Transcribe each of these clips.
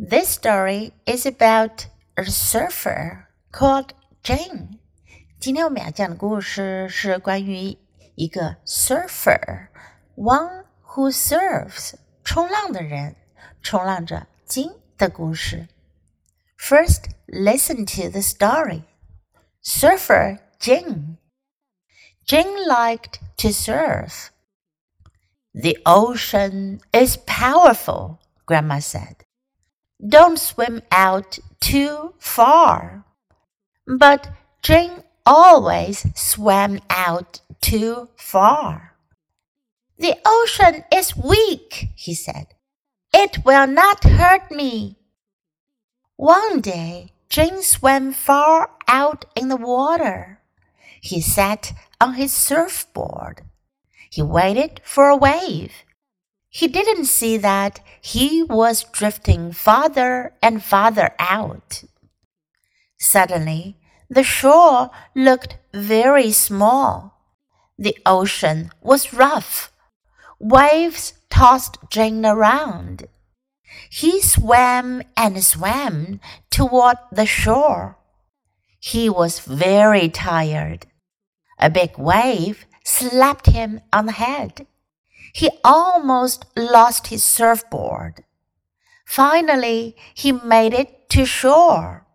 This story is about a surfer called Jin。今天我们要讲的故事是关于一个 surfer，one who surfs，冲浪的人，冲浪者金的故事。First, listen to the story. Surfer Jin. Jin liked to surf. The ocean is powerful, Grandma said. Don't swim out too far. But Jin always swam out too far. The ocean is weak, he said. It will not hurt me. One day, Jin swam far out in the water. He sat on his surfboard. He waited for a wave. He didn't see that he was drifting farther and farther out. Suddenly, the shore looked very small. The ocean was rough. Waves tossed Jin around. He swam and swam toward the shore. He was very tired. A big wave slapped him on the head. He almost lost his surfboard. Finally, he made it to shore.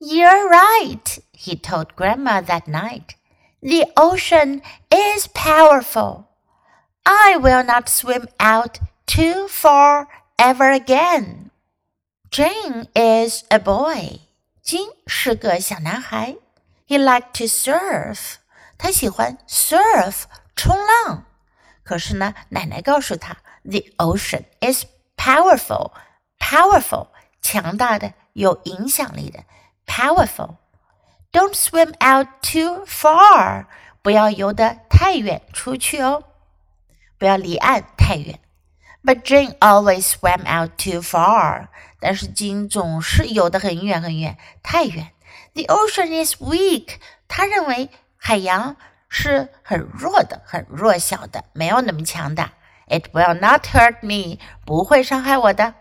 You're right, he told Grandma that night. The ocean is powerful. I will not swim out too far ever again. Jin is a boy. 金是个小男孩。He liked to surf. 他喜欢 surf 冲浪。可是呢，奶奶告诉他，the ocean is powerful, powerful 强大的、有影响力的，powerful。Don't swim out too far，不要游得太远出去哦，不要离岸太远。But Jane always swam out too far，但是金总是游得很远很远，太远。The ocean is weak，他认为海洋是很弱的、很弱小的，没有那么强的。It will not hurt me，不会伤害我的。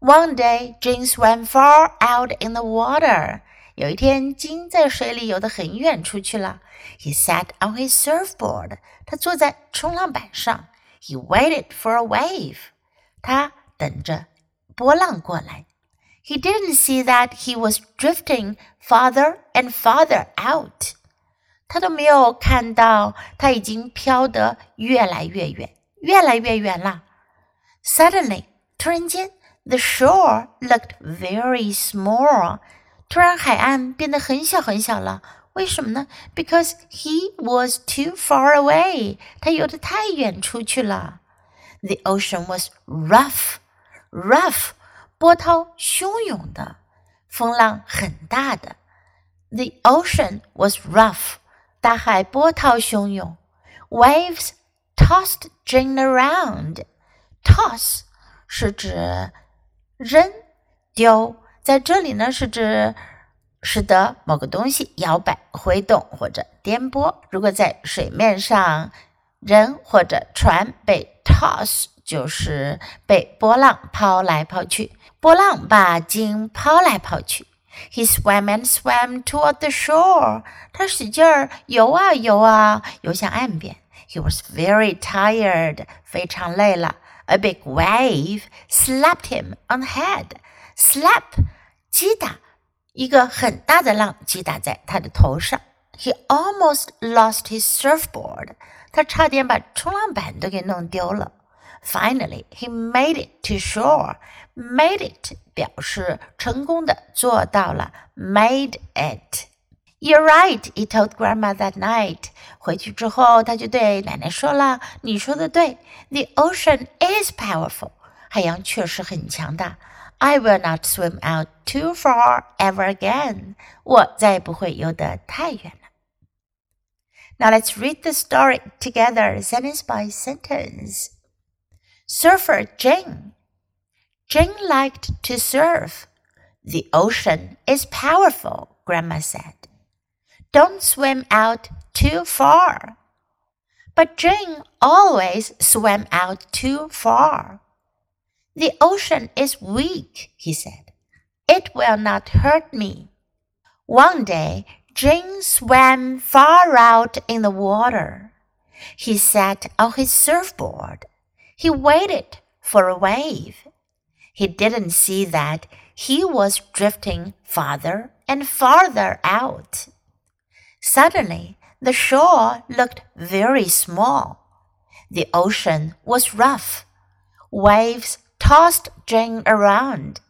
One day, Jin swam far out in the water。有一天，金在水里游得很远出去了。He sat on his surfboard，他坐在冲浪板上。He waited for a wave，他等着波浪过来。He didn't see that he was drifting farther and farther out。他都没有看到，他已经飘得越来越远，越来越远了。Suddenly，突然间，the shore looked very small。突然，海岸变得很小很小了。为什么呢？Because he was too far away。他游得太远出去了。The ocean was rough，rough，波涛汹涌的，风浪很大的。The ocean was rough。大海波涛汹涌，waves tossed Jane around. Toss 是指扔、丢，在这里呢是指使得某个东西摇摆、挥动或者颠簸。如果在水面上，人或者船被 toss，就是被波浪抛来抛去，波浪把鲸抛来抛去。He swam and swam toward the shore. 他使劲儿游啊游啊，游向岸边。He was very tired. 非常累了。A big wave slapped him on the head. Slap，击打，一个很大的浪击打在他的头上。He almost lost his surfboard. 他差点把冲浪板都给弄丢了。Finally, he made it to shore. Made it 表示成功的做到了，made it。You're right, he told Grandma that night. 回去之后，他就对奶奶说了：“你说的对，The ocean is powerful，海洋确实很强大。I will not swim out too far ever again，我再也不会游得太远了。” Now let's read the story together, sentence by sentence. Surfer Jin Jin liked to surf. The ocean is powerful, Grandma said. Don't swim out too far. But Jin always swam out too far. The ocean is weak, he said. It will not hurt me. One day, Jin swam far out in the water. He sat on his surfboard. He waited for a wave. He didn't see that he was drifting farther and farther out. Suddenly, the shore looked very small. The ocean was rough. Waves tossed Jin around.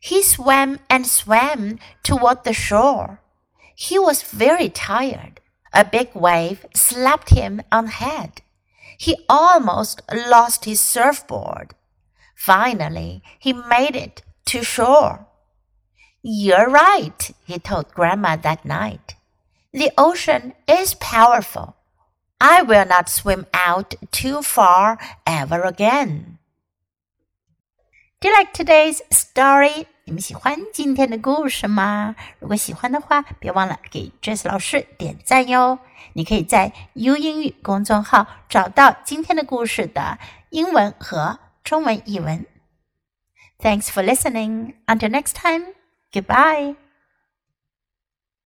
He swam and swam toward the shore. He was very tired. A big wave slapped him on the head. He almost lost his surfboard. Finally, he made it to shore. You're right, he told Grandma that night. The ocean is powerful. I will not swim out too far ever again. Do you like today's story? 你们喜欢今天的故事吗？如果喜欢的话，别忘了给 Jess 老师点赞哟。你可以在 U 英语公众号找到今天的故事的英文和 中文译文。Thanks for listening. Until next time. Goodbye.